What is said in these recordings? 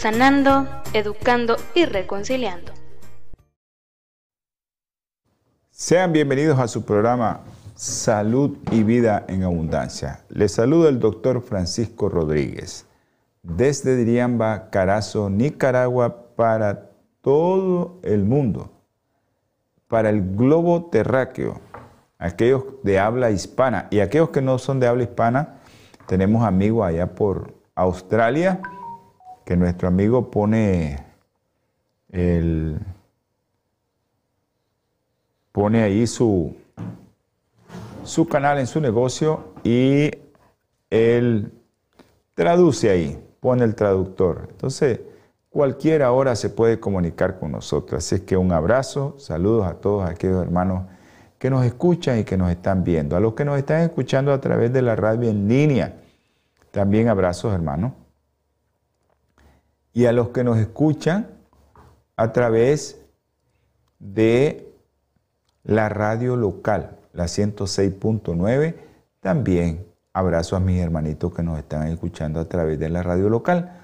sanando, educando y reconciliando. Sean bienvenidos a su programa Salud y Vida en Abundancia. Les saluda el doctor Francisco Rodríguez desde Diriamba, Carazo, Nicaragua, para todo el mundo, para el globo terráqueo, aquellos de habla hispana y aquellos que no son de habla hispana, tenemos amigos allá por Australia que nuestro amigo pone el pone ahí su su canal en su negocio y él traduce ahí, pone el traductor. Entonces, cualquier hora se puede comunicar con nosotros. Así es que un abrazo, saludos a todos aquellos hermanos que nos escuchan y que nos están viendo. A los que nos están escuchando a través de la radio en línea, también abrazos, hermanos y a los que nos escuchan a través de la radio local, la 106.9. También abrazo a mis hermanitos que nos están escuchando a través de la radio local.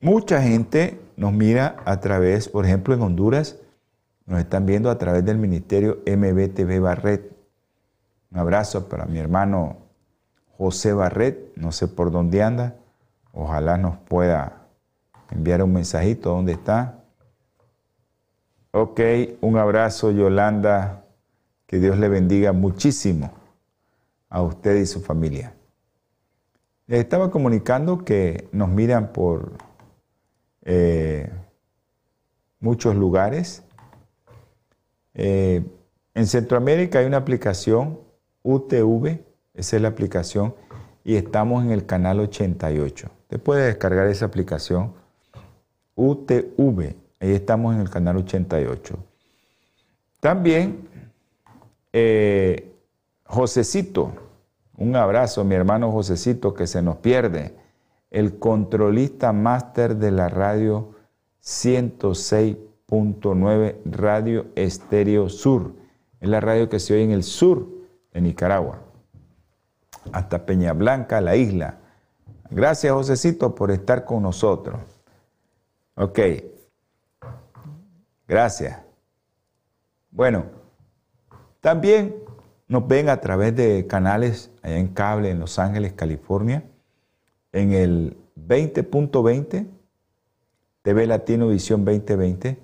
Mucha gente nos mira a través, por ejemplo, en Honduras, nos están viendo a través del ministerio MBTV Barret. Un abrazo para mi hermano José Barret, no sé por dónde anda, ojalá nos pueda enviar un mensajito, ¿dónde está? Ok, un abrazo Yolanda, que Dios le bendiga muchísimo a usted y su familia. Les estaba comunicando que nos miran por eh, muchos lugares. Eh, en Centroamérica hay una aplicación UTV, esa es la aplicación, y estamos en el canal 88. Usted puede descargar esa aplicación UTV. Ahí estamos en el canal 88. También, eh, Josecito, un abrazo, mi hermano Josecito, que se nos pierde, el controlista máster de la radio 106.9 Radio Estéreo Sur. Es la radio que se oye en el sur de Nicaragua, hasta Peña Blanca, la isla. Gracias, Josecito, por estar con nosotros. Ok. Gracias. Bueno, también nos ven a través de canales allá en cable en Los Ángeles, California, en el 20.20, TV Latino Visión 2020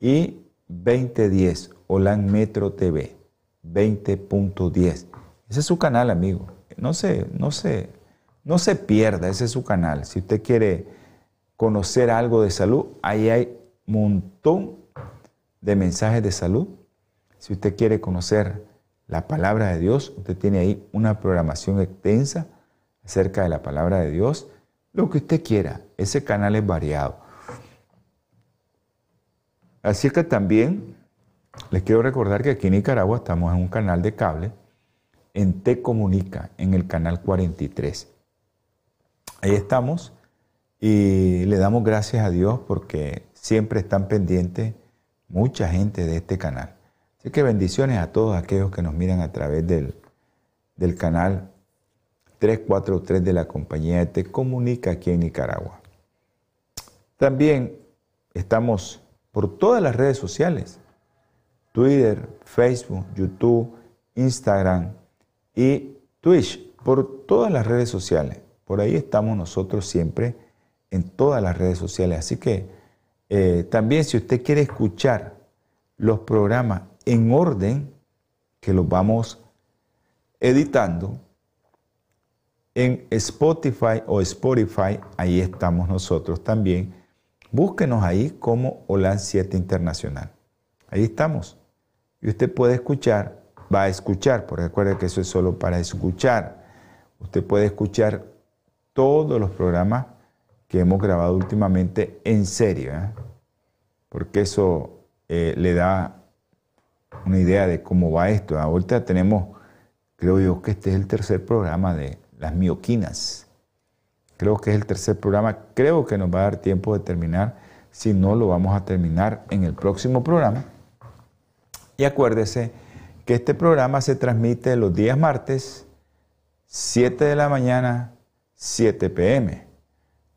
y 2010, Olan Metro TV 20.10. Ese es su canal, amigo. No se, no se, no se pierda, ese es su canal. Si usted quiere conocer algo de salud, ahí hay un montón de mensajes de salud. Si usted quiere conocer la palabra de Dios, usted tiene ahí una programación extensa acerca de la palabra de Dios, lo que usted quiera. Ese canal es variado. Así que también les quiero recordar que aquí en Nicaragua estamos en un canal de cable, en Te Comunica, en el canal 43. Ahí estamos y le damos gracias a Dios porque siempre están pendientes mucha gente de este canal. Así que bendiciones a todos aquellos que nos miran a través del, del canal 343 de la compañía Te Comunica aquí en Nicaragua. También estamos por todas las redes sociales, Twitter, Facebook, YouTube, Instagram y Twitch, por todas las redes sociales. Por ahí estamos nosotros siempre en todas las redes sociales. Así que eh, también si usted quiere escuchar los programas en orden, que los vamos editando, en Spotify o Spotify, ahí estamos nosotros también. Búsquenos ahí como Holan 7 Internacional. Ahí estamos. Y usted puede escuchar, va a escuchar, porque recuerde que eso es solo para escuchar. Usted puede escuchar todos los programas que hemos grabado últimamente en serio, ¿eh? porque eso eh, le da una idea de cómo va esto. Ahorita tenemos, creo yo que este es el tercer programa de las mioquinas. Creo que es el tercer programa. Creo que nos va a dar tiempo de terminar. Si no, lo vamos a terminar en el próximo programa. Y acuérdese que este programa se transmite los días martes, 7 de la mañana, 7 pm.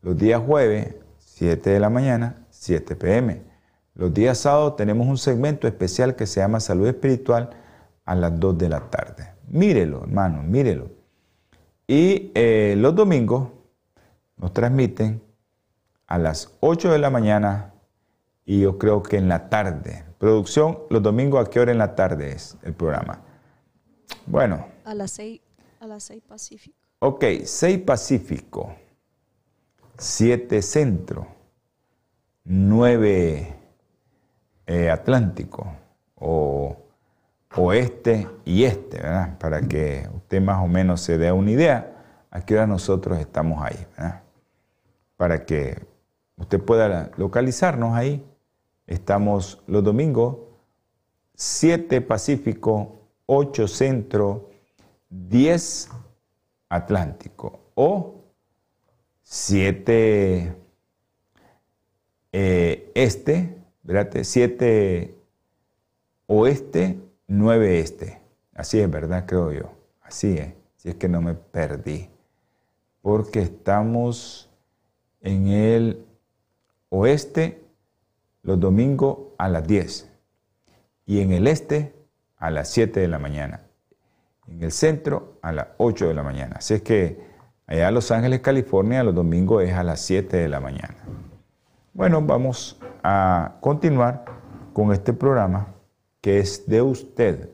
Los días jueves, 7 de la mañana, 7 pm. Los días sábados tenemos un segmento especial que se llama Salud Espiritual a las 2 de la tarde. Mírelo, hermano, mírelo. Y eh, los domingos nos transmiten a las 8 de la mañana y yo creo que en la tarde. Producción, los domingos a qué hora en la tarde es el programa. Bueno. A las 6, a las 6 Pacífico. Ok, 6 Pacífico, 7 Centro, 9 eh, Atlántico o oeste y este, ¿verdad? Para que usted más o menos se dé una idea a qué hora nosotros estamos ahí, ¿verdad? Para que usted pueda localizarnos ahí. Estamos los domingos 7 Pacífico, 8 Centro, 10 Atlántico o 7 eh, Este, 7 Oeste, 9 Este. Así es, ¿verdad? Creo yo. Así es. Si es que no me perdí. Porque estamos en el oeste los domingos a las 10 y en el este a las 7 de la mañana. En el centro a las 8 de la mañana. Así es que allá en Los Ángeles, California, los domingos es a las 7 de la mañana. Bueno, vamos a continuar con este programa que es de usted.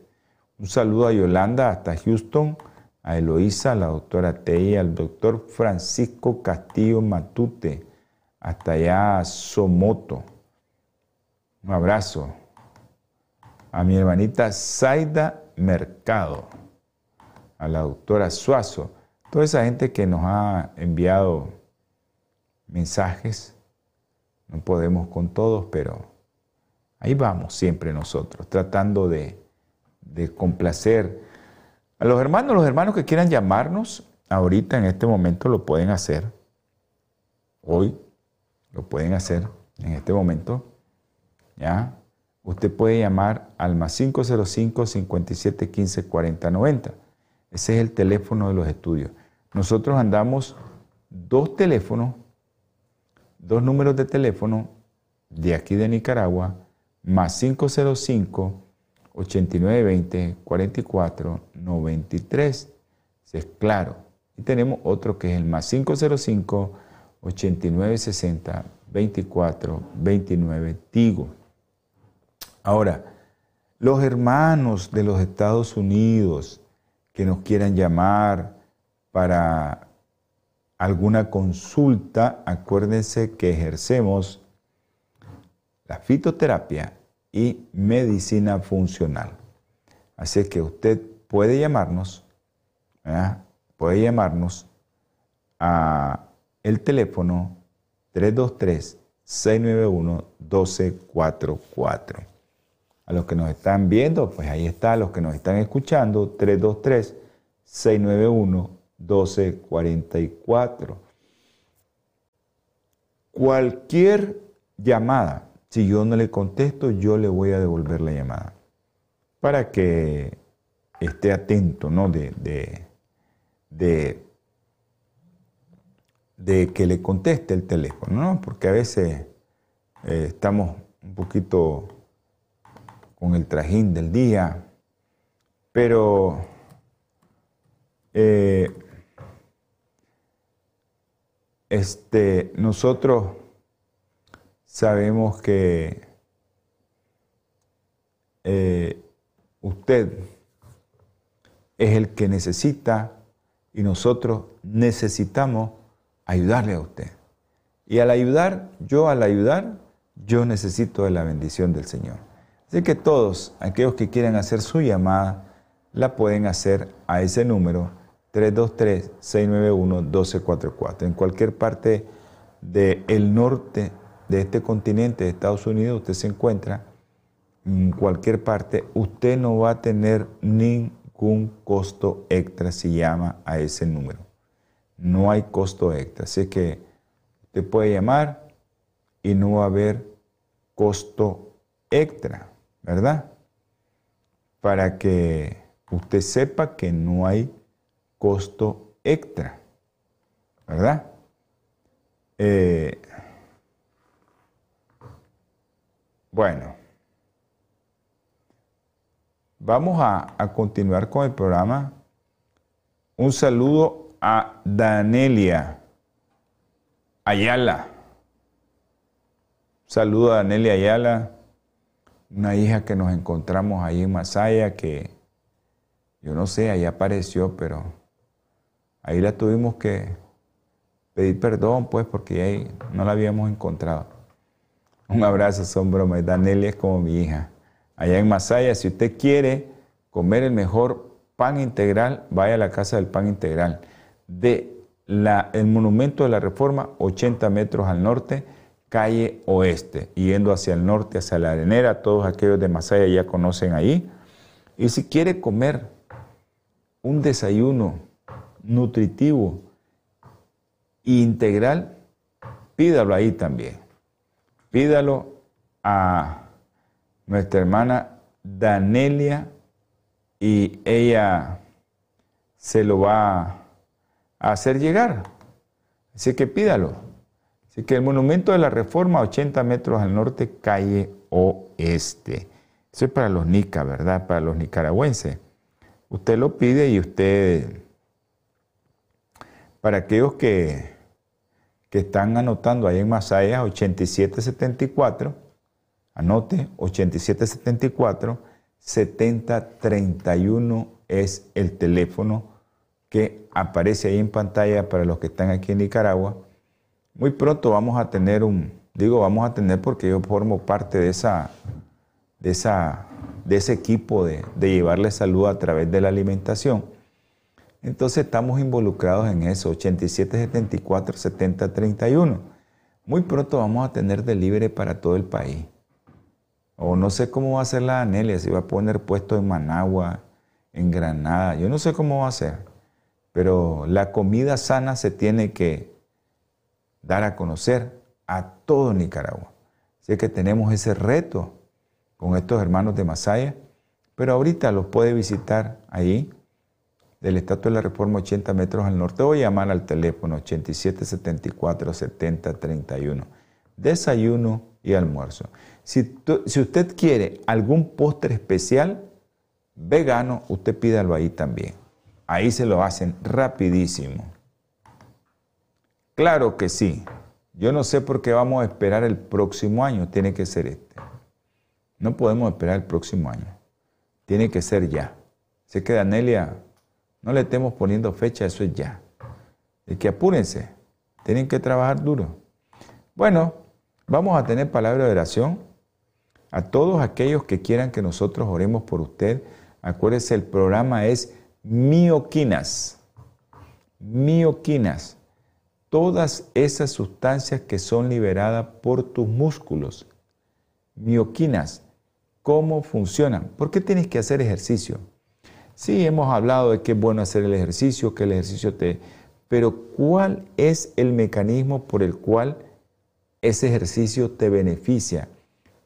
Un saludo a Yolanda hasta Houston, a Eloísa, a la doctora Tei, al doctor Francisco Castillo Matute, hasta allá a Somoto. Un abrazo. A mi hermanita Zaida Mercado, a la doctora Suazo, toda esa gente que nos ha enviado mensajes. No podemos con todos, pero ahí vamos siempre nosotros, tratando de, complacer a los hermanos. Los hermanos que quieran llamarnos, ahorita en este momento lo pueden hacer. Hoy lo pueden hacer en este momento. ¿Ya? Usted puede llamar al más 505 57 15 40 90. Ese es el teléfono de los estudios. Nosotros andamos dos teléfonos, dos números de teléfono de aquí de Nicaragua, más 505 8920 44 93. Es claro. Y tenemos otro que es el más 505 8960 24 29 Tigo. Ahora, los hermanos de los Estados Unidos que nos quieran llamar para alguna consulta, acuérdense que ejercemos la fitoterapia y medicina funcional. Así que usted puede llamarnos, puede llamarnos a el teléfono 323-691-1244. A los que nos están viendo, pues ahí está, a los que nos están escuchando, 323-691-1244. Cualquier llamada, si yo no le contesto, yo le voy a devolver la llamada. Para que esté atento, ¿no? De, de, de que le conteste el teléfono, ¿no? Porque a veces eh, estamos un poquito con el trajín del día, pero eh, este, nosotros sabemos que eh, usted es el que necesita y nosotros necesitamos ayudarle a usted. Y al ayudar, yo al ayudar, yo necesito de la bendición del Señor. Así que todos aquellos que quieran hacer su llamada, la pueden hacer a ese número 323-691-1244. En cualquier parte del norte de este continente de Estados Unidos, usted se encuentra en cualquier parte, usted no va a tener ningún costo extra si llama a ese número. No hay costo extra. Así que usted puede llamar y no va a haber costo extra, ¿verdad? Para que usted sepa que no hay costo extra, ¿verdad? Eh, bueno, vamos a, a continuar con el programa. Un saludo a Danelia Ayala. Saludo a Danelia Ayala, una hija que nos encontramos ahí en Masaya, que yo no sé, ahí apareció, pero ahí la tuvimos que pedir perdón, pues, porque ahí no la habíamos encontrado. Un abrazo, son bromas. Danelia es como mi hija. Allá en Masaya, si usted quiere comer el mejor pan integral, vaya a la Casa del Pan Integral. De la, el Monumento de la Reforma, 80 metros al norte, calle oeste, yendo hacia el norte, hacia la arenera. Todos aquellos de Masaya ya conocen ahí. Y si quiere comer un desayuno nutritivo e integral, pídalo ahí también. Pídalo a nuestra hermana Danelia y ella se lo va a hacer llegar. Así que pídalo. Así que el monumento de la Reforma, 80 metros al norte, calle oeste. Eso es para los nicas, ¿verdad? Para los nicaragüenses. Usted lo pide y usted, para aquellos que, que están anotando ahí en Masaya, 8774, anote, 8774, 7031 es el teléfono que aparece ahí en pantalla para los que están aquí en Nicaragua. Muy pronto vamos a tener un, digo vamos a tener porque yo formo parte de esa, de esa de ese equipo de, llevarle salud a través de la alimentación. Entonces estamos involucrados en eso, 8774 7031. Muy pronto vamos a tener delivery para todo el país. O no sé cómo va a ser la Anelia, si va a poner puesto en Managua, en Granada, yo no sé cómo va a ser. Pero la comida sana se tiene que dar a conocer a todo Nicaragua. Así que tenemos ese reto con estos hermanos de Masaya, pero ahorita los puede visitar ahí, del Estatua de la Reforma 80 metros al norte, o llamar al teléfono 8774 7031. Desayuno y almuerzo. Si, si usted quiere algún postre especial vegano, usted pídalo ahí también. Ahí se lo hacen rapidísimo. Claro que sí. Yo no sé por qué vamos a esperar el próximo año, tiene que ser este. No podemos esperar el próximo año. Tiene que ser ya. Sé que Danelia, no le estemos poniendo fecha, eso es ya. Es que apúrense. Tienen que trabajar duro. Bueno, vamos a tener palabra de oración. A todos aquellos que quieran que nosotros oremos por usted, acuérdese, el programa es mioquinas. Mioquinas. Todas esas sustancias que son liberadas por tus músculos. Mioquinas cómo funcionan. ¿Por qué tienes que hacer ejercicio? Sí, hemos hablado de que es bueno hacer el ejercicio, que el ejercicio te... Pero ¿cuál es el mecanismo por el cual ese ejercicio te beneficia?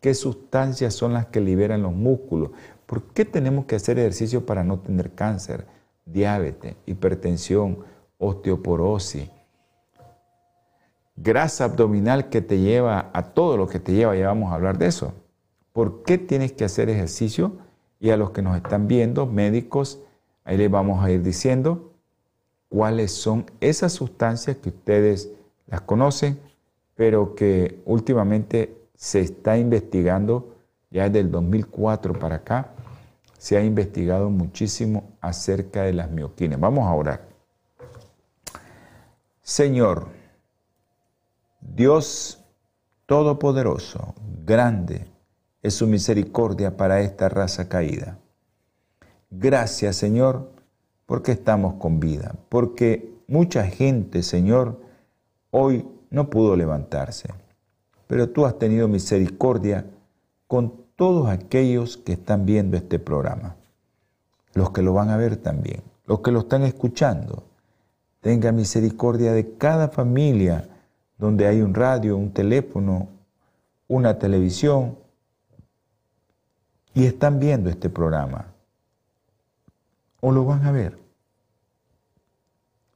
¿Qué sustancias son las que liberan los músculos? ¿Por qué tenemos que hacer ejercicio para no tener cáncer, diabetes, hipertensión, osteoporosis? Grasa abdominal que te lleva a todo lo que te lleva, ya vamos a hablar de eso. ¿Por qué tienes que hacer ejercicio? Y a los que nos están viendo, médicos, ahí les vamos a ir diciendo cuáles son esas sustancias que ustedes las conocen, pero que últimamente se está investigando, ya desde el 2004 para acá, se ha investigado muchísimo acerca de las mioquinas. Vamos a orar. Señor, Dios Todopoderoso, grande, es su misericordia para esta raza caída. Gracias, Señor, porque estamos con vida, porque mucha gente, Señor, hoy no pudo levantarse. Pero tú has tenido misericordia con todos aquellos que están viendo este programa, los que lo van a ver también, los que lo están escuchando. Tenga misericordia de cada familia donde hay un radio, un teléfono, una televisión y están viendo este programa. O lo van a ver.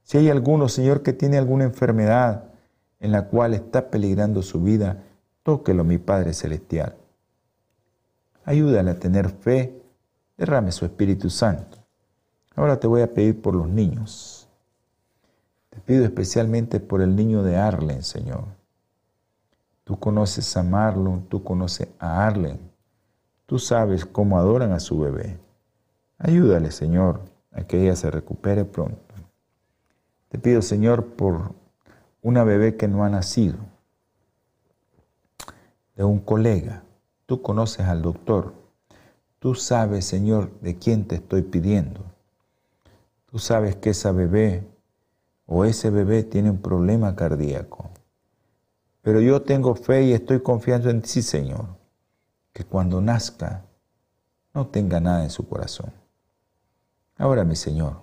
Si hay alguno, Señor, que tiene alguna enfermedad en la cual está peligrando su vida, tóquelo, mi Padre Celestial. Ayúdale a tener fe, derrame su Espíritu Santo. Ahora te voy a pedir por los niños. Te pido especialmente por el niño de Arlen, Señor. Tú conoces a Marlon, tú conoces a Arlen. Tú sabes cómo adoran a su bebé. Ayúdale, Señor, a que ella se recupere pronto. Te pido, Señor, por una bebé que no ha nacido, de un colega. Tú conoces al doctor. Tú sabes, Señor, de quién te estoy pidiendo. Tú sabes que esa bebé o ese bebé tiene un problema cardíaco. Pero yo tengo fe y estoy confiando en ti, Señor, que cuando nazca no tenga nada en su corazón. Ahora, mi Señor,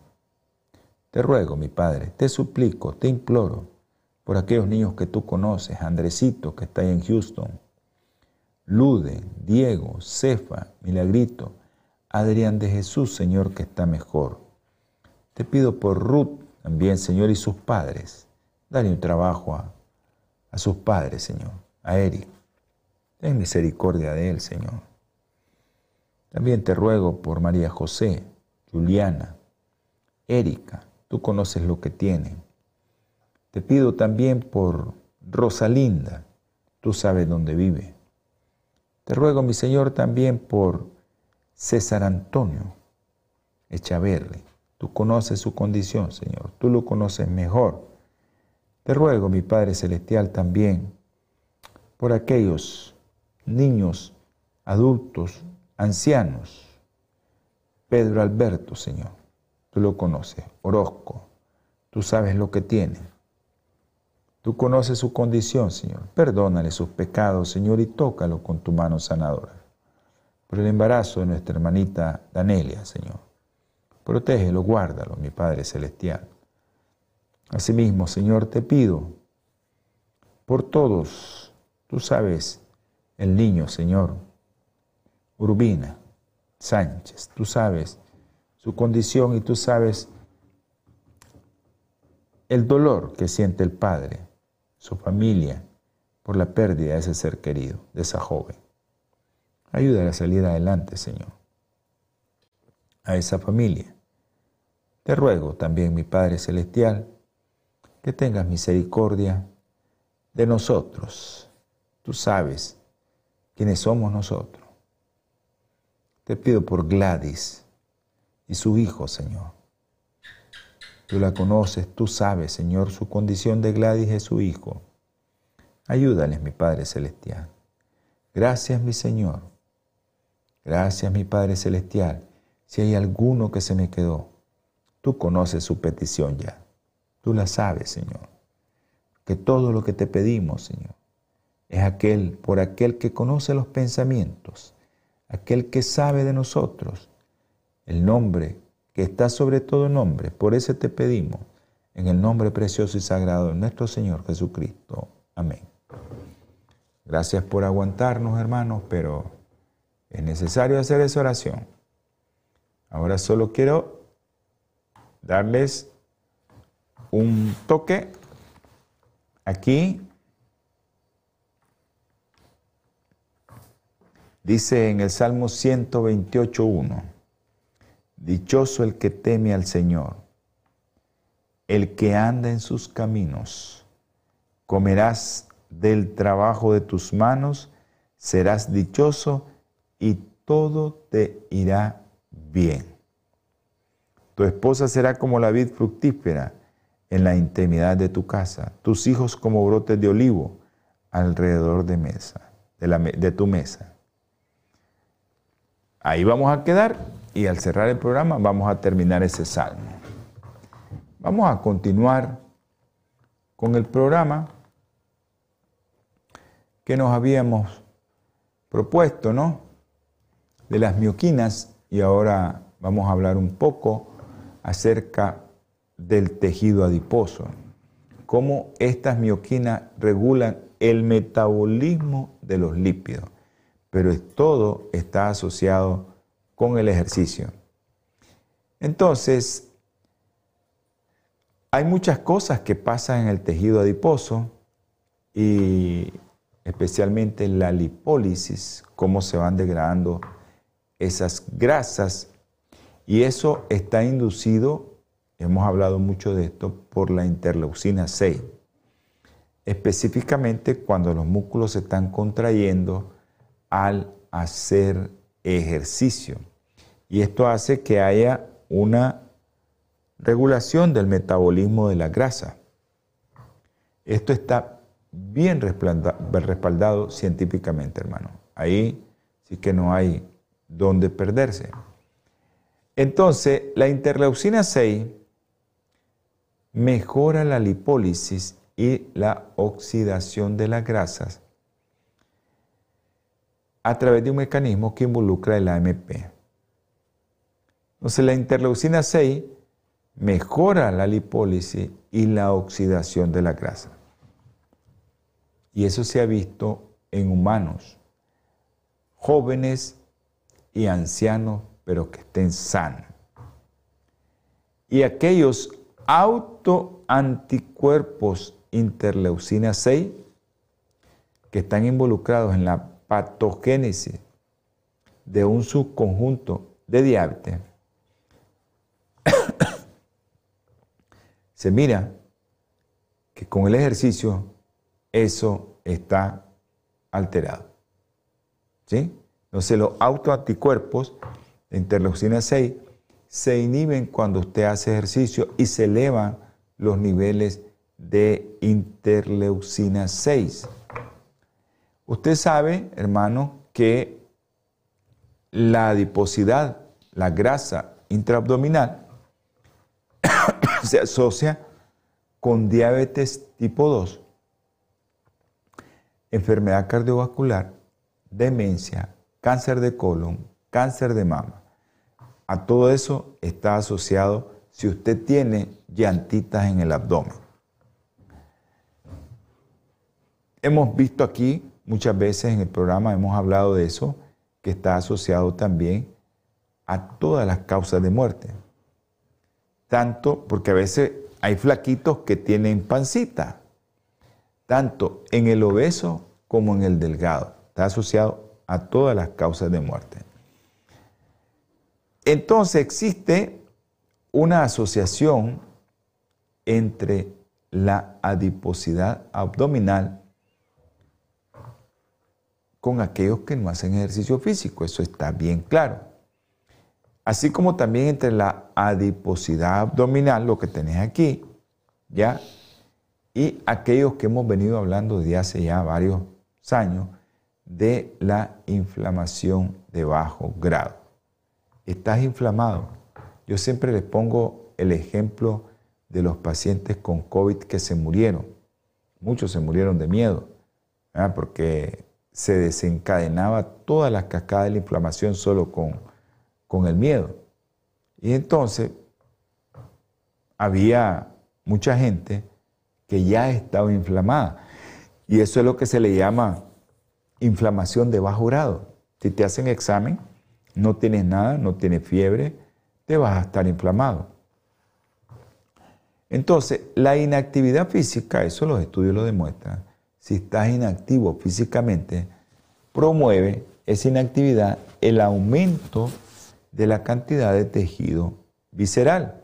te ruego, mi Padre, te suplico, te imploro por aquellos niños que tú conoces, Andresito, que está ahí en Houston, Lude, Diego, Cefa, Milagrito, Adrián de Jesús, Señor, que está mejor. Te pido por Ruth también, Señor, y sus padres. Dale un trabajo a, a sus padres, Señor, a Eric. Ten misericordia de él, Señor. También te ruego por María José, Juliana, Erika, Tú conoces lo que tienen. Te pido también por Rosalinda. Tú sabes dónde vive. Te ruego, mi Señor, también por César Antonio Echaverri. Tú conoces su condición, Señor. Tú lo conoces mejor. Te ruego, mi Padre Celestial, también por aquellos niños, adultos, ancianos. Pedro Alberto, Señor Tú lo conoces. Orozco, tú sabes lo que tiene. Tú conoces su condición, Señor. Perdónale sus pecados, Señor, y tócalo con tu mano sanadora. Por el embarazo de nuestra hermanita Danelia, Señor. Protégelo, guárdalo, mi Padre Celestial. Asimismo, Señor, te pido por todos, tú sabes, el niño, Señor, Urbina, Sánchez, tú sabes su condición y tú sabes el dolor que siente el padre, su familia, por la pérdida de ese ser querido, de esa joven. Ayúdale a salir adelante, Señor, a esa familia. Te ruego también, mi Padre Celestial, que tengas misericordia de nosotros. Tú sabes quiénes somos nosotros. Te pido por Gladys, y su Hijo, Señor. Tú la conoces, tú sabes, Señor, su condición de Gladys es su Hijo. Ayúdales, mi Padre Celestial. Gracias, mi Señor. Gracias, mi Padre Celestial. Si hay alguno que se me quedó, tú conoces su petición ya. Tú la sabes, Señor. Que todo lo que te pedimos, Señor, es aquel, por aquel que conoce los pensamientos, aquel que sabe de nosotros, el nombre que está sobre todo nombre. Por eso te pedimos, en el nombre precioso y sagrado de nuestro Señor Jesucristo. Amén. Gracias por aguantarnos, hermanos, pero es necesario hacer esa oración. Ahora solo quiero darles un toque aquí. Dice en el Salmo 128.1. Dichoso el que teme al Señor, el que anda en sus caminos. Comerás del trabajo de tus manos, serás dichoso y todo te irá bien. Tu esposa será como la vid fructífera en la intimidad de tu casa, tus hijos como brotes de olivo alrededor de, mesa, de, tu mesa. Ahí vamos a quedar y al cerrar el programa vamos a terminar ese salmo. Vamos a continuar con el programa que nos habíamos propuesto, ¿no? De las mioquinas y ahora vamos a hablar un poco acerca del tejido adiposo, cómo estas mioquinas regulan el metabolismo de los lípidos, pero todo está asociado con el ejercicio. Entonces, hay muchas cosas que pasan en el tejido adiposo y especialmente la lipólisis, cómo se van degradando esas grasas y eso está inducido, hemos hablado mucho de esto, por la interleucina 6. Específicamente cuando los músculos se están contrayendo al hacer ejercicio. Y esto hace que haya una regulación del metabolismo de la grasa. Esto está bien respaldado científicamente, hermano. Ahí sí que no hay donde perderse. Entonces, la interleucina 6 mejora la lipólisis y la oxidación de las grasas a través de un mecanismo que involucra el AMP. Entonces, la interleucina 6 mejora la lipólisis y la oxidación de la grasa. Y eso se ha visto en humanos, jóvenes y ancianos, pero que estén sanos. Y aquellos autoanticuerpos interleucina 6 que están involucrados en la patogénesis de un subconjunto de diabetes, se mira que con el ejercicio eso está alterado. ¿Sí? Entonces los autoanticuerpos de interleucina 6 se inhiben cuando usted hace ejercicio y se elevan los niveles de interleucina 6. Usted sabe, hermano, que la adiposidad, la grasa intraabdominal, se asocia con diabetes tipo 2, enfermedad cardiovascular, demencia, cáncer de colon, cáncer de mama. A todo eso está asociado si usted tiene llantitas en el abdomen. Hemos visto aquí muchas veces en el programa, hemos hablado de eso, que está asociado también a todas las causas de muerte tanto porque a veces hay flaquitos que tienen pancita, tanto en el obeso como en el delgado. Está asociado a todas las causas de muerte. Entonces existe una asociación entre la adiposidad abdominal con aquellos que no hacen ejercicio físico. Eso está bien claro así como también entre la adiposidad abdominal, lo que tenés aquí, ¿ya? Y aquellos que hemos venido hablando desde hace ya varios años de la inflamación de bajo grado. Estás inflamado. Yo siempre les pongo el ejemplo de los pacientes con COVID que se murieron. Muchos se murieron de miedo, porque se desencadenaba toda la cascada de la inflamación solo con con el miedo. Y entonces había mucha gente que ya estaba inflamada. Y eso es lo que se le llama inflamación de bajo grado. Si te hacen examen, no tienes nada, no tienes fiebre, te vas a estar inflamado. Entonces, la inactividad física, eso los estudios lo demuestran, si estás inactivo físicamente, promueve esa inactividad el aumento de la cantidad de tejido visceral.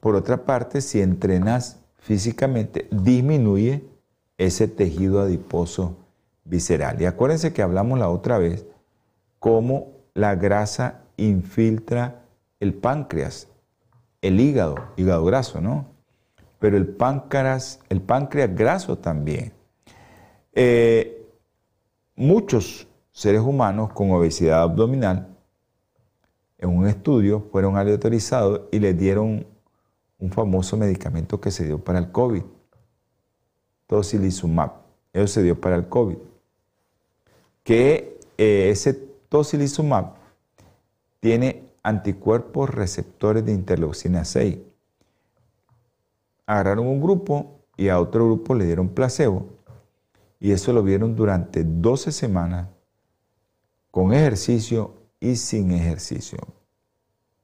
Por otra parte, si entrenas físicamente, disminuye ese tejido adiposo visceral. Y acuérdense que hablamos la otra vez cómo la grasa infiltra el páncreas, el hígado, hígado graso, ¿no? Pero el páncreas, el páncreas graso también. Eh, muchos seres humanos con obesidad abdominal en un estudio fueron aleatorizados y les dieron un famoso medicamento que se dio para el COVID, tocilizumab. eso se dio para el COVID, que eh, ese tocilizumab tiene anticuerpos receptores de interleucina 6. Agarraron un grupo y a otro grupo le dieron placebo y eso lo vieron durante 12 semanas con ejercicio y sin ejercicio.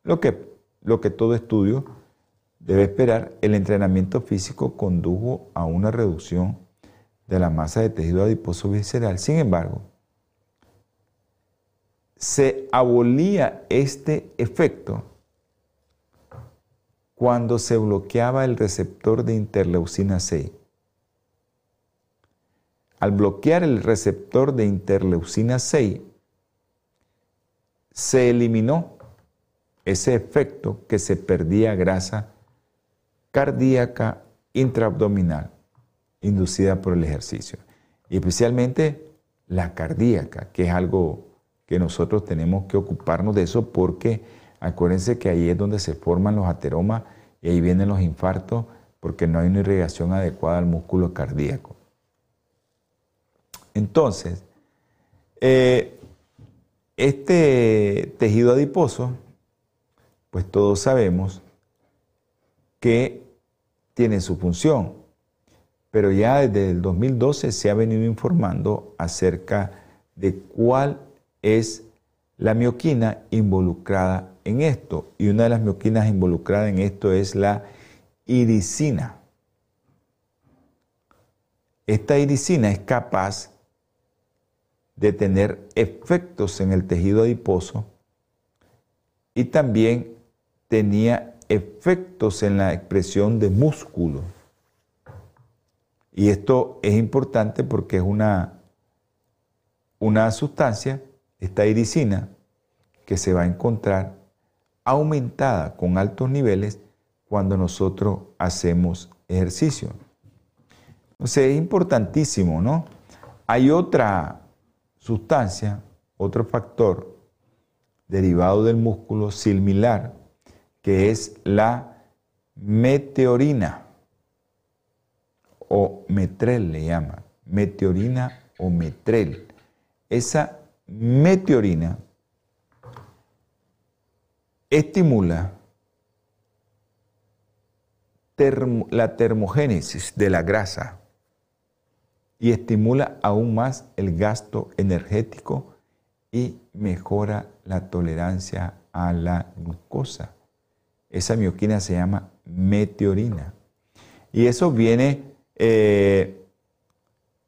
Lo que, lo que todo estudio debe esperar, el entrenamiento físico condujo a una reducción de la masa de tejido adiposo visceral. Sin embargo, se abolía este efecto cuando se bloqueaba el receptor de interleucina 6. Al bloquear el receptor de interleucina 6, se eliminó ese efecto que se perdía grasa cardíaca intraabdominal inducida por el ejercicio. Y especialmente la cardíaca, que es algo que nosotros tenemos que ocuparnos de eso porque acuérdense que ahí es donde se forman los ateromas y ahí vienen los infartos porque no hay una irrigación adecuada al músculo cardíaco. Entonces, eh, este tejido adiposo, pues todos sabemos que tiene su función, pero ya desde el 2012 se ha venido informando acerca de cuál es la mioquina involucrada en esto. Y una de las mioquinas involucradas en esto es la iricina. Esta iricina es capaz de tener efectos en el tejido adiposo y también tenía efectos en la expresión de músculo. Y esto es importante porque es una, una sustancia esta iricina que se va a encontrar aumentada con altos niveles cuando nosotros hacemos ejercicio. Sea, es importantísimo, ¿no? Hay otra sustancia, otro factor derivado del músculo similar, que es la meteorina o metrel le llama, meteorina o metrel. Esa meteorina estimula la termogénesis de la grasa y estimula aún más el gasto energético y mejora la tolerancia a la glucosa. Esa mioquina se llama meteorina. Y eso viene eh,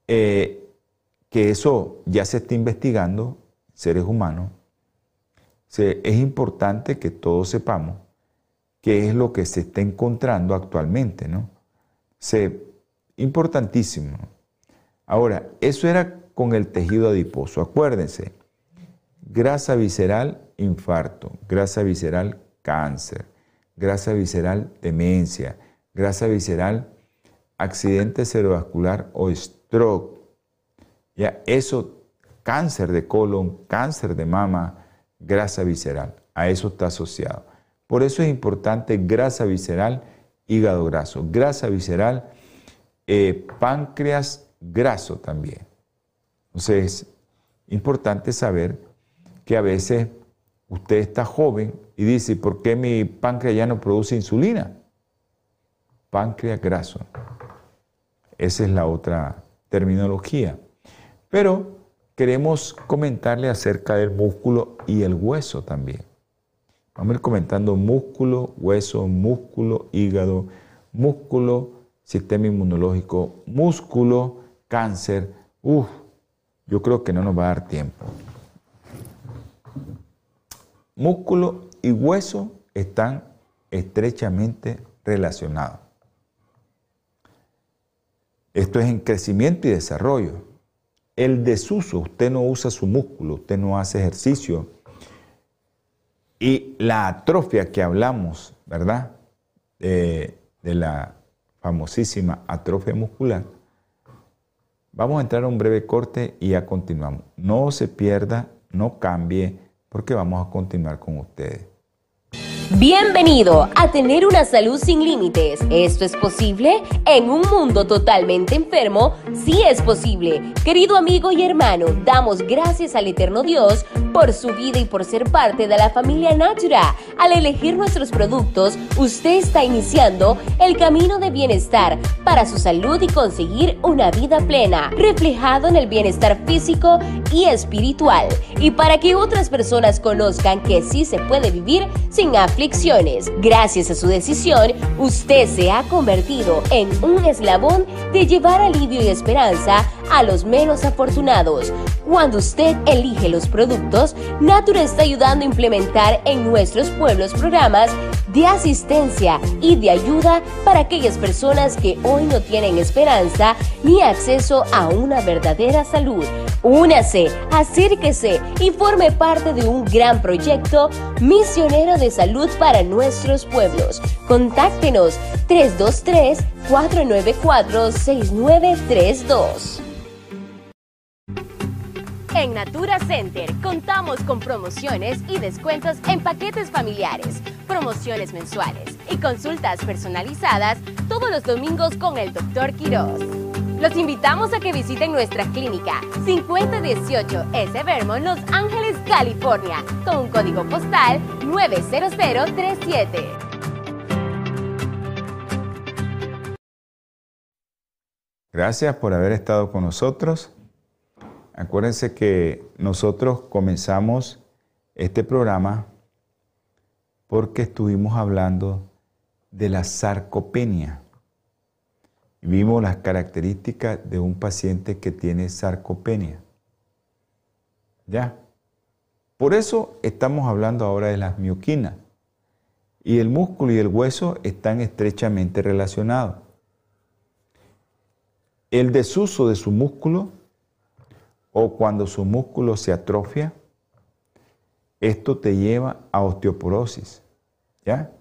eh, que eso ya se está investigando, seres humanos, es importante que todos sepamos qué es lo que se está encontrando actualmente, ¿no? Se, importantísimo. Ahora, eso era con el tejido adiposo. Acuérdense, grasa visceral, infarto, grasa visceral, cáncer, grasa visceral, demencia, grasa visceral, accidente cerebrovascular o stroke, ya eso, cáncer de colon, cáncer de mama, grasa visceral, a eso está asociado. Por eso es importante grasa visceral, hígado graso, grasa visceral, eh, páncreas graso también. Entonces, es importante saber que a veces usted está joven y dice, ¿por qué mi páncreas ya no produce insulina? Páncreas graso. Esa es la otra terminología. Pero queremos comentarle acerca del músculo y el hueso también. Vamos a ir comentando músculo, hueso, músculo, hígado, músculo, sistema inmunológico, músculo, cáncer. Uf, yo creo que no nos va a dar tiempo. Músculo y hueso están estrechamente relacionados. Esto es en crecimiento y desarrollo el desuso, usted no usa su músculo, usted no hace ejercicio. Y la atrofia que hablamos, ¿verdad? de la famosísima atrofia muscular. Vamos a entrar a un breve corte y ya continuamos. No se pierda, no cambie, porque vamos a continuar con ustedes. Bienvenido a tener una salud sin límites. ¿Esto es posible? En un mundo totalmente enfermo, sí es posible. Querido amigo y hermano, damos gracias al eterno Dios por su vida y por ser parte de la familia Natura. Al elegir nuestros productos, usted está iniciando el camino de bienestar para su salud y conseguir una vida plena, reflejado en el bienestar físico y espiritual. Y para que otras personas conozcan que sí se puede vivir sin Gracias a su decisión, usted se ha convertido en un eslabón de llevar alivio y esperanza a los menos afortunados. Cuando usted elige los productos, Natura está ayudando a implementar en nuestros pueblos programas de asistencia y de ayuda para aquellas personas que hoy no tienen esperanza ni acceso a una verdadera salud. Únase, acérquese y forme parte de un gran proyecto misionero de salud para nuestros pueblos. Contáctenos 323-494-6932. En Natura Center contamos con promociones y descuentos en paquetes familiares, promociones mensuales y consultas personalizadas todos los domingos con el Dr. Quiroz. Los invitamos a que visiten nuestra clínica 5018 S. Vermont, Los Ángeles, California, con un código postal 90037. Gracias por haber estado con nosotros. Acuérdense que nosotros comenzamos este programa porque estuvimos hablando de la sarcopenia. Vimos las características de un paciente que tiene sarcopenia. ¿Ya? Por eso estamos hablando ahora de las mioquinas. Y el músculo y el hueso están estrechamente relacionados. El desuso de su músculo o cuando su músculo se atrofia, esto te lleva a osteoporosis. ¿Ya?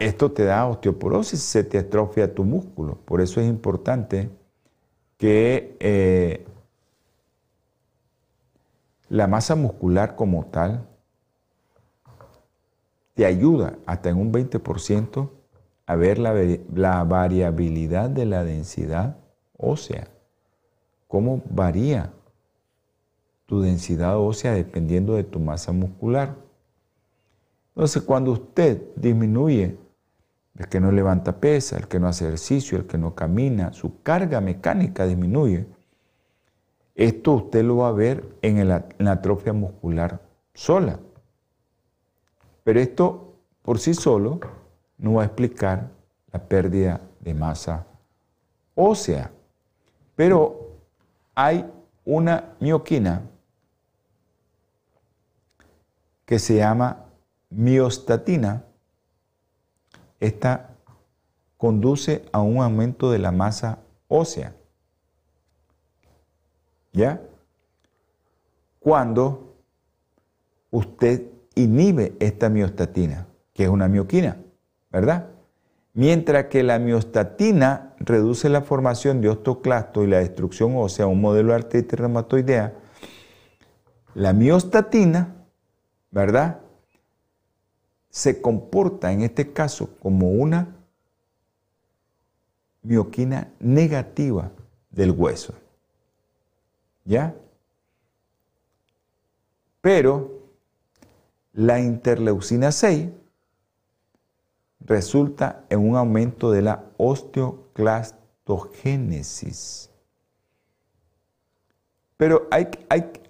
Esto te da osteoporosis, se te atrofia tu músculo. Por eso es importante que eh, la masa muscular como tal te ayuda hasta en un 20% a ver la variabilidad de la densidad ósea cómo varía tu densidad ósea dependiendo de tu masa muscular. Entonces, cuando usted disminuye, el que no levanta pesa, el que no hace ejercicio, el que no camina, su carga mecánica disminuye, esto usted lo va a ver en, la atrofia muscular sola. Pero esto por sí solo no va a explicar la pérdida de masa ósea. Pero hay una mioquina que se llama miostatina. Esta conduce a un aumento de la masa ósea. ¿Ya? Cuando usted inhibe esta miostatina, que es una mioquina, ¿verdad? Mientras que la miostatina reduce la formación de osteoclasto y la destrucción ósea, un modelo de artritis reumatoidea, la miostatina, ¿verdad? Se comporta en este caso como una mioquina negativa del hueso. ¿Ya? Pero la interleucina 6 resulta en un aumento de la osteoclastogénesis. Pero hay,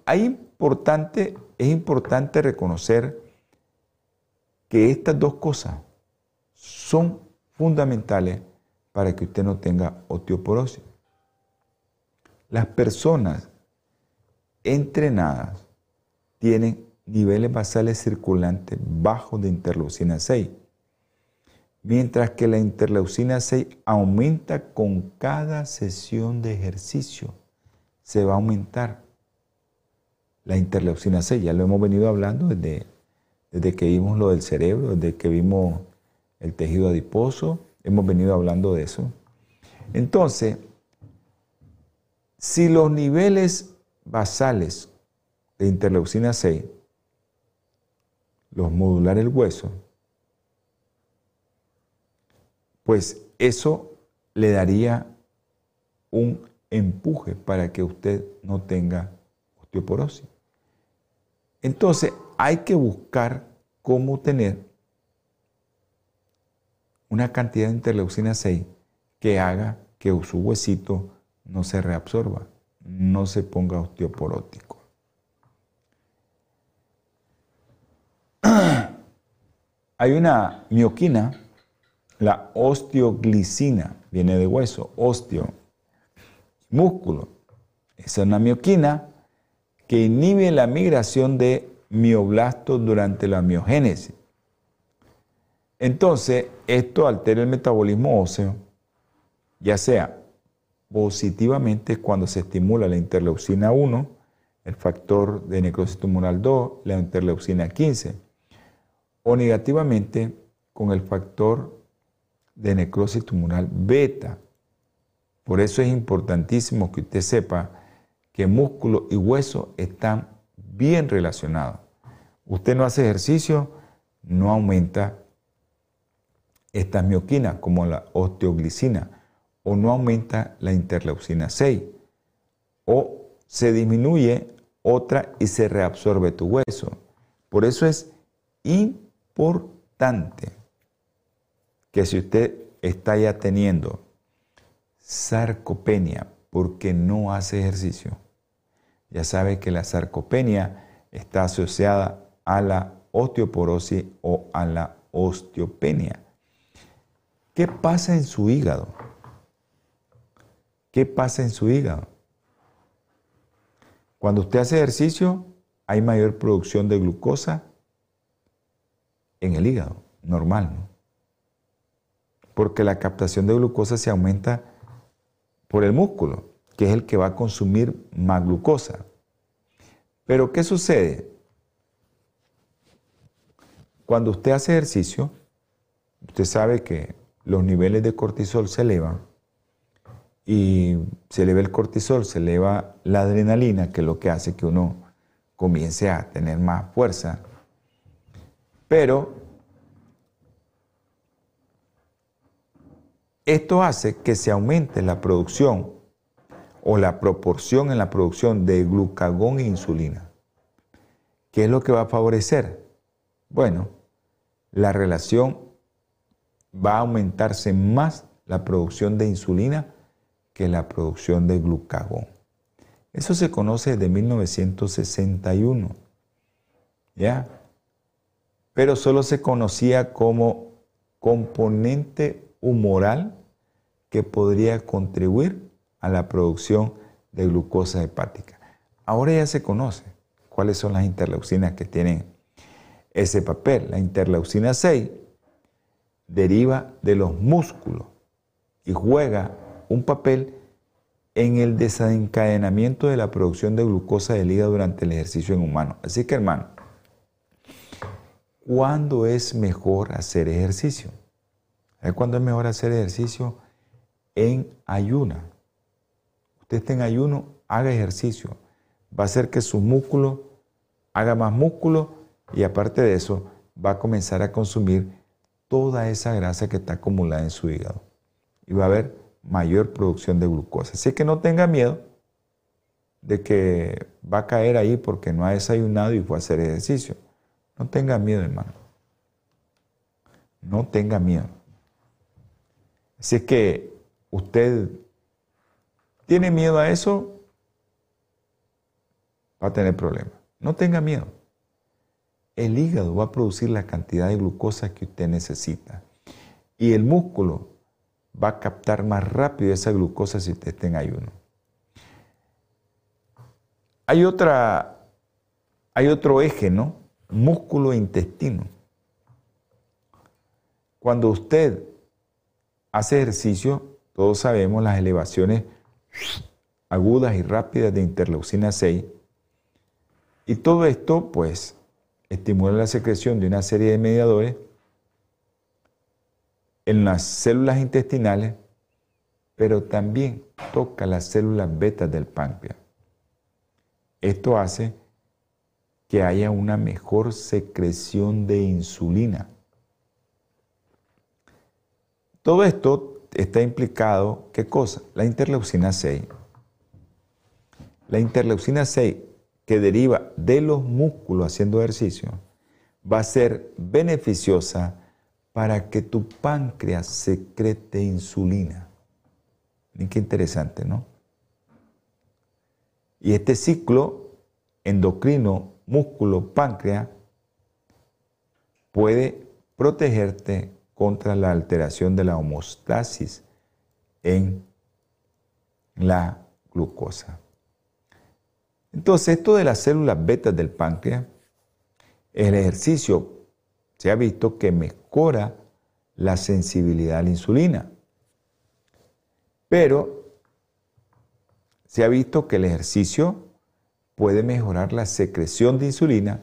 hay, importante, es importante reconocer que estas dos cosas son fundamentales para que usted no tenga osteoporosis. Las personas entrenadas tienen niveles basales circulantes bajos de interleucina 6 mientras que la interleucina 6 aumenta con cada sesión de ejercicio. Se va a aumentar la interleucina 6. Ya lo hemos venido hablando desde, desde que vimos lo del cerebro, desde que vimos el tejido adiposo, hemos venido hablando de eso. Entonces, si los niveles basales de interleucina 6 los modular el hueso, pues eso le daría un empuje para que usted no tenga osteoporosis. Entonces hay que buscar cómo tener una cantidad de interleucina 6 que haga que su huesito no se reabsorba, no se ponga osteoporótico. Hay una mioquina, la osteoglicina, viene de hueso, osteo, músculo. Es una mioquina que inhibe la migración de mioblastos durante la miogénesis. Entonces, esto altera el metabolismo óseo, ya sea positivamente cuando se estimula la interleucina 1, el factor de necrosis tumoral 2, la interleucina 15, o negativamente con el factor de necrosis tumoral beta. Por eso es importantísimo que usted sepa que músculo y hueso están bien relacionados. Usted no hace ejercicio, no aumenta estas mioquinas como la osteoglicina o no aumenta la interleucina 6 o se disminuye otra y se reabsorbe tu hueso. Por eso es importante que si usted está ya teniendo sarcopenia porque no hace ejercicio, ya sabe que la sarcopenia está asociada a la osteoporosis o a la osteopenia. ¿Qué pasa en su hígado? ¿Qué pasa en su hígado? Cuando usted hace ejercicio, hay mayor producción de glucosa en el hígado, normal, ¿no? Porque la captación de glucosa se aumenta por el músculo, que es el que va a consumir más glucosa. Pero ¿qué sucede? Cuando usted hace ejercicio, usted sabe que los niveles de cortisol se elevan y se eleva el cortisol, se eleva la adrenalina, que es lo que hace que uno comience a tener más fuerza. Pero esto hace que se aumente la producción o la proporción en la producción de glucagón e insulina. ¿Qué es lo que va a favorecer? Bueno, la relación va a aumentarse más la producción de insulina que la producción de glucagón. Eso se conoce desde 1961. ¿Ya? Pero solo se conocía como componente humoral que podría contribuir a la producción de glucosa hepática. Ahora ya se conoce cuáles son las interleucinas que tienen ese papel. La interleucina 6 deriva de los músculos y juega un papel en el desencadenamiento de la producción de glucosa del hígado durante el ejercicio en humano. Así que hermano, ¿cuándo es mejor hacer ejercicio? cuándo es mejor hacer ejercicio? En ayuna. Usted está en ayuno, haga ejercicio. Va a hacer que su músculo haga más músculo y aparte de eso va a comenzar a consumir toda esa grasa que está acumulada en su hígado. Y va a haber mayor producción de glucosa. Así que no tenga miedo de que va a caer ahí porque no ha desayunado y fue a hacer ejercicio. No tenga miedo, hermano. No tenga miedo. Así es que usted tiene miedo a eso, va a tener problemas. No tenga miedo. El hígado va a producir la cantidad de glucosa que usted necesita. Y el músculo va a captar más rápido esa glucosa si usted está en ayuno. Hay, otra, hay otro eje, ¿no? Músculo e intestino. Cuando usted hace ejercicio, todos sabemos las elevaciones agudas y rápidas de interleucina 6. Y todo esto, pues, estimula la secreción de una serie de mediadores en las células intestinales, pero también toca las células beta del páncreas. Esto hace que haya una mejor secreción de insulina. Todo esto está implicado, ¿qué cosa? La interleucina 6. La interleucina 6 que deriva de los músculos haciendo ejercicio va a ser beneficiosa para que tu páncreas secrete insulina. Miren qué interesante, ¿no? Y este ciclo endocrino, músculo, páncreas, puede protegerte contra la alteración de la homostasis en la glucosa. Entonces, esto de las células betas del páncreas, el ejercicio se ha visto que mejora la sensibilidad a la insulina. Pero se ha visto que el ejercicio puede mejorar la secreción de insulina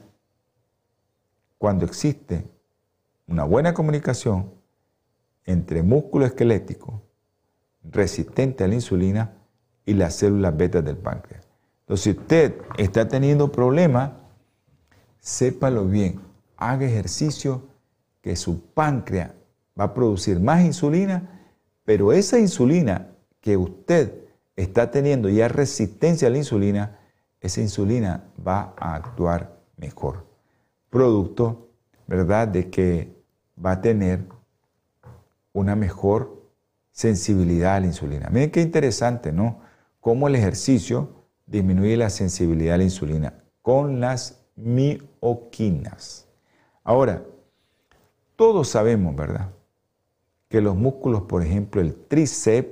cuando existe una buena comunicación entre músculo esquelético resistente a la insulina y las células betas del páncreas. Entonces, si usted está teniendo problemas, sépalo bien, haga ejercicio que su páncreas va a producir más insulina, pero esa insulina que usted está teniendo ya resistencia a la insulina, esa insulina va a actuar mejor. Producto, ¿verdad?, de que va a tener una mejor sensibilidad a la insulina. Miren qué interesante, ¿no? Cómo el ejercicio disminuye la sensibilidad a la insulina con las mioquinas. Ahora, todos sabemos, ¿verdad? Que los músculos, por ejemplo, el tríceps,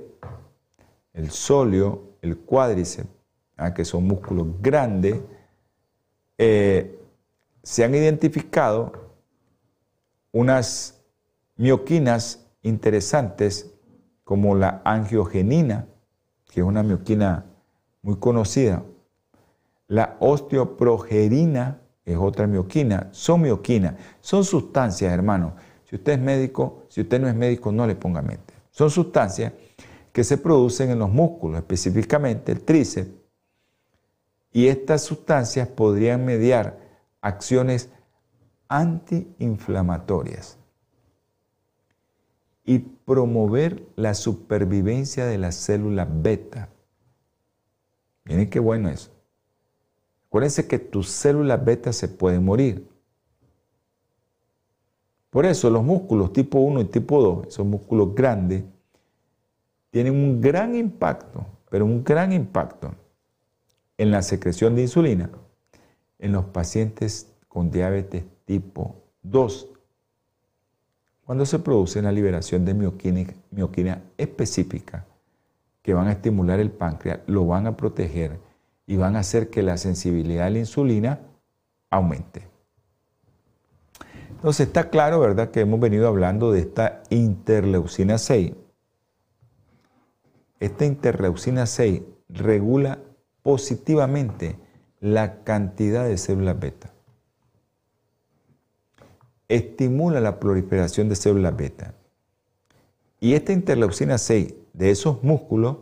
el sóleo, el cuádriceps, ¿ah? que son músculos grandes, eh, se han identificado unas mioquinas interesantes como la angiogenina, que es una mioquina muy conocida. La osteoprogerina es otra mioquina. Son mioquinas, son sustancias, hermano. Si usted es médico, si usted no es médico, no le ponga mente. Son sustancias que se producen en los músculos, específicamente el tríceps. Y estas sustancias podrían mediar acciones antiinflamatorias y promover la supervivencia de las células beta. Miren qué bueno eso. Acuérdense que tus células beta se pueden morir. Por eso los músculos tipo 1 y tipo 2, esos músculos grandes, tienen un gran impacto, pero un gran impacto en la secreción de insulina en los pacientes con diabetes tipo 2, cuando se produce la liberación de mioquina, mioquina específica que van a estimular el páncreas, lo van a proteger y van a hacer que la sensibilidad a la insulina aumente. Entonces está claro, ¿verdad?, que hemos venido hablando de esta interleucina 6. Esta interleucina 6 regula positivamente la cantidad de células beta. Estimula la proliferación de células beta. Y esta interleucina 6 de esos músculos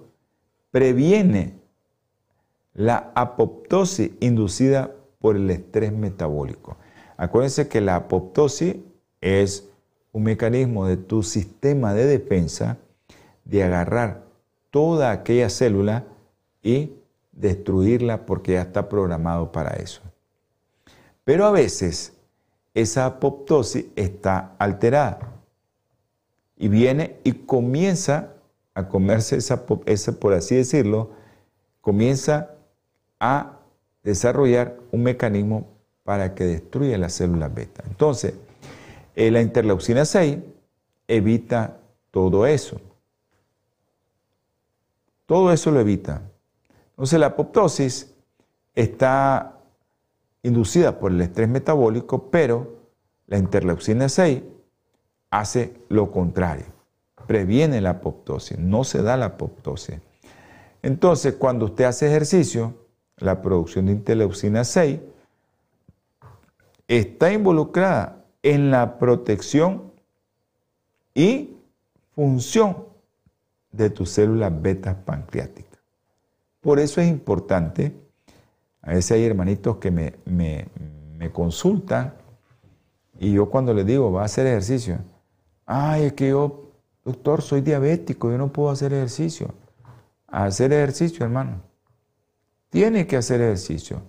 previene la apoptosis inducida por el estrés metabólico. Acuérdense que la apoptosis es un mecanismo de tu sistema de defensa de agarrar toda aquella célula y destruirla porque ya está programado para eso. Pero a veces esa apoptosis está alterada y viene y comienza a comerse esa, por así decirlo, comienza a desarrollar un mecanismo para que destruya las células beta. Entonces, eh, la interleucina 6 evita todo eso. Todo eso lo evita. Entonces, la apoptosis está inducida por el estrés metabólico, pero la interleucina 6 hace lo contrario previene la apoptosis, no se da la apoptosis. Entonces, cuando usted hace ejercicio, la producción de interleucina 6 está involucrada en la protección y función de tus células beta pancreáticas. Por eso es importante, a veces hay hermanitos que me, me, me consultan y yo cuando les digo, va a hacer ejercicio, ay, es que yo, doctor, soy diabético, yo no puedo hacer ejercicio. hacer ejercicio, hermano. Tiene que hacer ejercicio.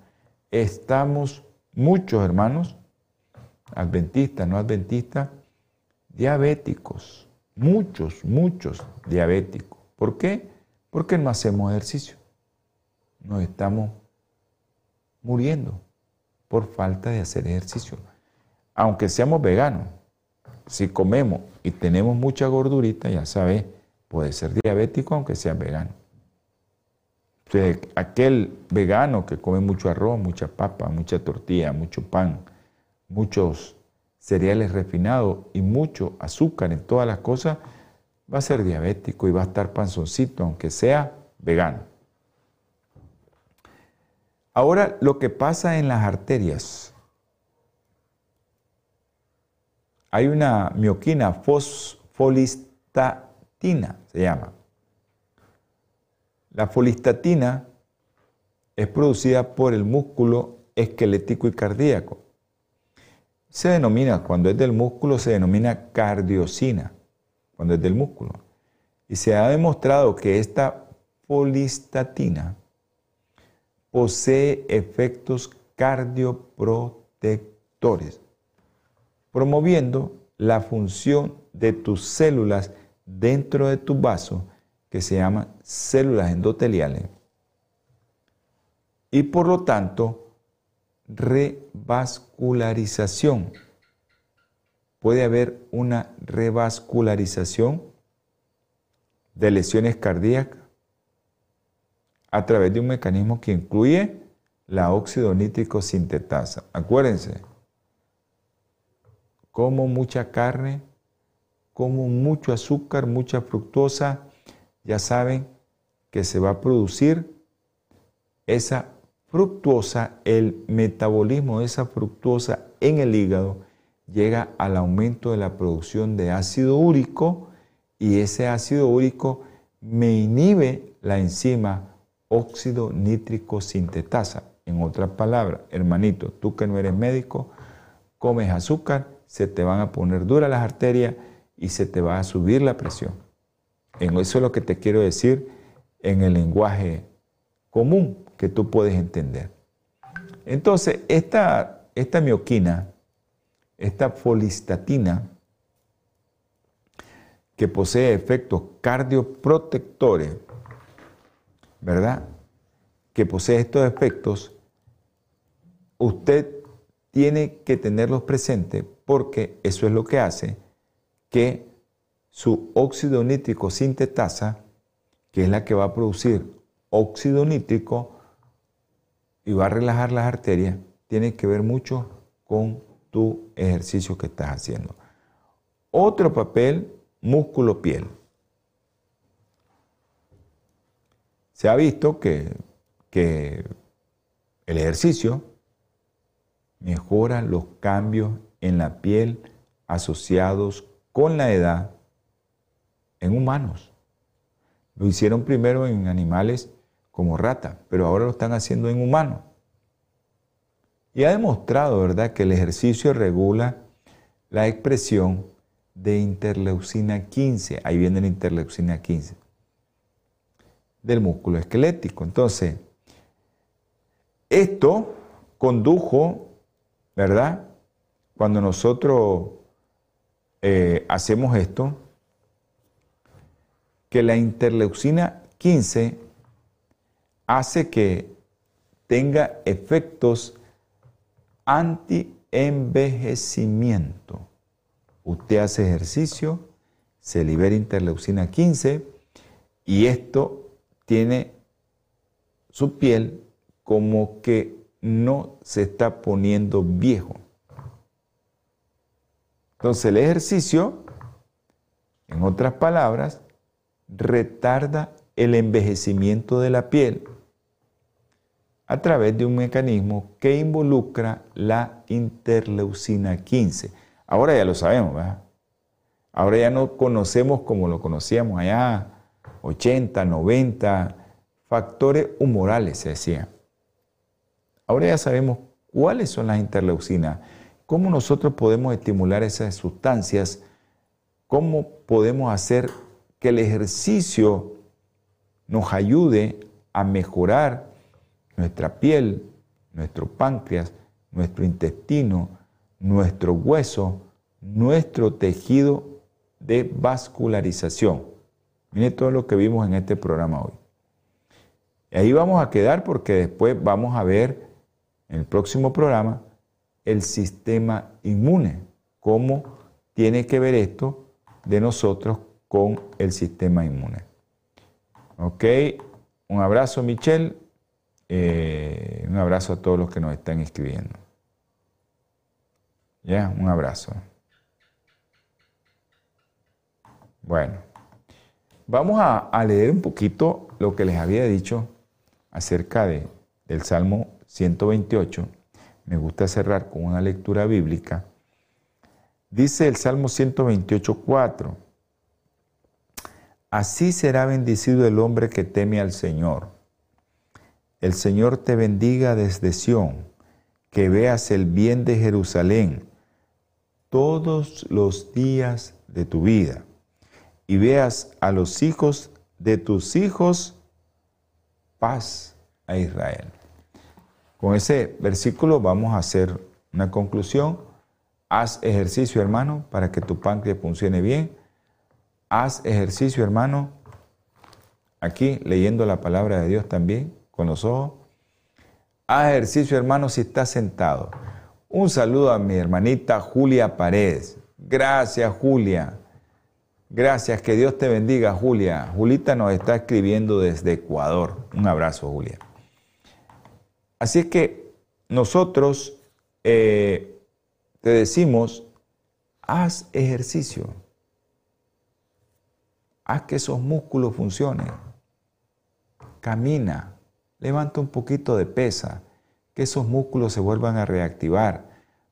Estamos muchos hermanos, adventistas, no adventistas, diabéticos. Muchos, muchos diabéticos. ¿Por qué? Porque no hacemos ejercicio. Nos estamos muriendo por falta de hacer ejercicio. Aunque seamos veganos, si comemos y tenemos mucha gordurita, ya sabes, puede ser diabético aunque sea vegano. aquel vegano que come mucho arroz, mucha papa, mucha tortilla, mucho pan, muchos cereales refinados y mucho azúcar en todas las cosas, va a ser diabético y va a estar panzoncito, aunque sea vegano. Ahora, lo que pasa en las arterias. Hay una mioquina fosfolistatina, se llama. La folistatina es producida por el músculo esquelético y cardíaco. Se denomina, cuando es del músculo, se denomina cardiosina, cuando es del músculo. Y se ha demostrado que esta folistatina posee efectos cardioprotectores, promoviendo la función de tus células dentro de tu vaso, que se llaman células endoteliales, y por lo tanto, revascularización. Puede haber una revascularización de lesiones cardíacas a través de un mecanismo que incluye la óxido nítrico sintetasa. Acuérdense, como mucha carne, como mucho azúcar, mucha fructosa, ya saben que se va a producir esa fructuosa, el metabolismo de esa fructuosa en el hígado llega al aumento de la producción de ácido úrico y ese ácido úrico me inhibe la enzima óxido nítrico sintetasa. En otras palabras, hermanito, tú que no eres médico, comes azúcar, se te van a poner duras las arterias y se te va a subir la presión. En eso es lo que te quiero decir en el lenguaje común que tú puedes entender. Entonces, esta, esta mioquina, esta folistatina, que posee efectos cardioprotectores, ¿verdad? Que posee estos efectos, usted tiene que tenerlos presentes porque eso es lo que hace que su óxido nítrico sintetasa, que es la que va a producir óxido nítrico y va a relajar las arterias, tiene que ver mucho con tu ejercicio que estás haciendo. Otro papel, músculo-piel. Se ha visto que, el ejercicio mejora los cambios en la piel asociados con la edad en humanos. Lo hicieron primero en animales como rata, pero ahora lo están haciendo en humanos. Y ha demostrado, ¿verdad?, que el ejercicio regula la expresión de interleucina 15. Ahí viene la interleucina 15 del músculo esquelético. Entonces, esto condujo, ¿verdad? Cuando nosotros eh, hacemos esto, que la interleucina 15 hace que tenga efectos anti-envejecimiento. Usted hace ejercicio, se libera interleucina 15 y esto tiene su piel como que no se está poniendo viejo. Entonces el ejercicio, en otras palabras, retarda el envejecimiento de la piel a través de un mecanismo que involucra la interleucina 15. Ahora ya lo sabemos, ¿verdad? Ahora ya no conocemos como lo conocíamos allá 80, 90, factores humorales, se decía. Ahora ya sabemos ¿Cuáles son las interleucinas? ¿Cómo nosotros podemos estimular esas sustancias? ¿Cómo podemos hacer que el ejercicio nos ayude a mejorar nuestra piel, nuestro páncreas, nuestro intestino, nuestro hueso, nuestro tejido de vascularización. Mire todo lo que vimos en este programa hoy. Y ahí vamos a quedar porque después vamos a ver en el próximo programa el sistema inmune, cómo tiene que ver esto de nosotros con el sistema inmune. Ok, un abrazo Michelle, eh, un abrazo a todos los que nos están escribiendo. Ya, un abrazo. Bueno, vamos a, leer un poquito lo que les había dicho acerca de, del Salmo 128. Me gusta cerrar con una lectura bíblica. Dice el Salmo 128, 4. Así será bendecido el hombre que teme al Señor. El Señor te bendiga desde Sión, que veas el bien de Jerusalén todos los días de tu vida y veas a los hijos de tus hijos paz a Israel. Con ese versículo vamos a hacer una conclusión. Haz ejercicio, hermano, para que tu páncreas funcione bien. Haz ejercicio, hermano, aquí leyendo la palabra de Dios también, con los ojos. Haz ejercicio, hermano, si estás sentado. Un saludo a mi hermanita Julia Paredes. Gracias, Julia. Gracias, que Dios te bendiga, Julia. Julita nos está escribiendo desde Ecuador. Un abrazo, Julia. Así es que nosotros eh, te decimos, haz ejercicio. Haz que esos músculos funcionen. Camina, levanta un poquito de pesa, que esos músculos se vuelvan a reactivar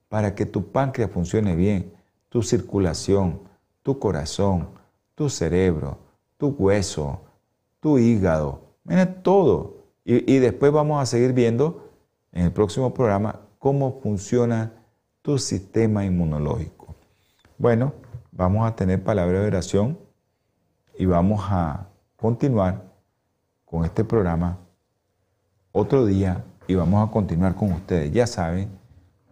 para que tu páncreas funcione bien, tu circulación tu corazón, tu cerebro, tu hueso, tu hígado, mira todo. Y, después vamos a seguir viendo en el próximo programa cómo funciona tu sistema inmunológico. Bueno, vamos a tener palabra de oración y vamos a continuar con este programa otro día y vamos a continuar con ustedes. Ya saben,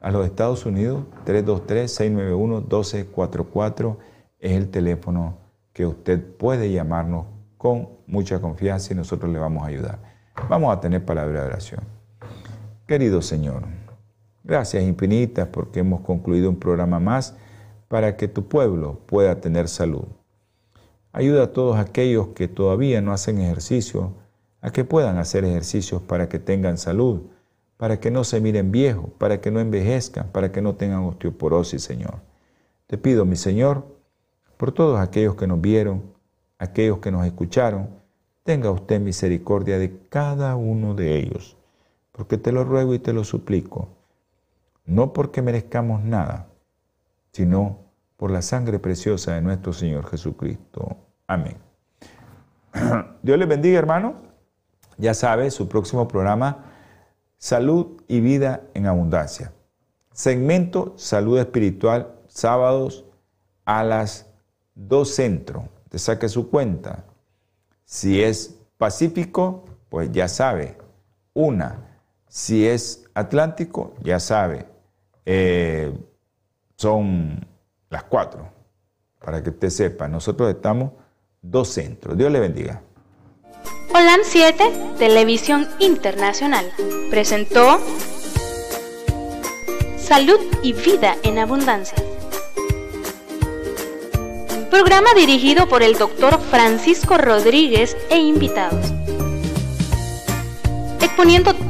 a los Estados Unidos, 323-691-1244 es el teléfono que usted puede llamarnos con mucha confianza y nosotros le vamos a ayudar. Vamos a tener palabra de oración. Querido Señor, gracias infinitas porque hemos concluido un programa más para que tu pueblo pueda tener salud. Ayuda a todos aquellos que todavía no hacen ejercicio a que puedan hacer ejercicios para que tengan salud, para que no se miren viejos, para que no envejezcan, para que no tengan osteoporosis, Señor. Te pido, mi Señor, por todos aquellos que nos vieron, aquellos que nos escucharon, tenga usted misericordia de cada uno de ellos, porque te lo ruego y te lo suplico, no porque merezcamos nada, sino por la sangre preciosa de nuestro Señor Jesucristo. Amén. Dios les bendiga, hermano. Ya sabe, su próximo programa, Salud y Vida en Abundancia. Segmento Salud Espiritual, sábados a las dos centros, te saque su cuenta. Si es Pacífico, pues ya sabe, una. Si es Atlántico, ya sabe, eh, son las cuatro, para que usted sepa. Nosotros estamos dos centros. Dios le bendiga. Holan 7, Televisión Internacional, presentó Salud y Vida en Abundancia programa dirigido por el doctor Francisco Rodríguez e invitados, exponiendo